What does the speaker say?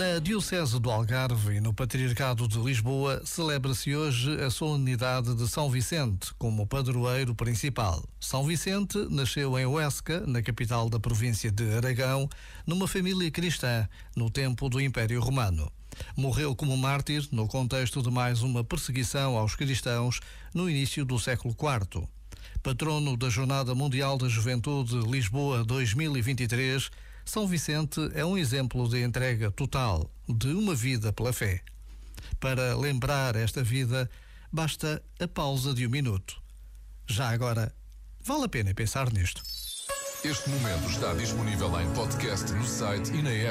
Na Diocese do Algarve e no Patriarcado de Lisboa celebra-se hoje a solenidade de São Vicente como padroeiro principal. São Vicente nasceu em Huesca, na capital da província de Aragão, numa família cristã, no tempo do Império Romano. Morreu como mártir no contexto de mais uma perseguição aos cristãos no início do século IV. Patrono da Jornada Mundial da Juventude Lisboa 2023, São Vicente é um exemplo de entrega total de uma vida pela fé. Para lembrar esta vida, basta a pausa de um minuto. Já agora, vale a pena pensar nisto. Este momento está disponível em podcast no site e na app.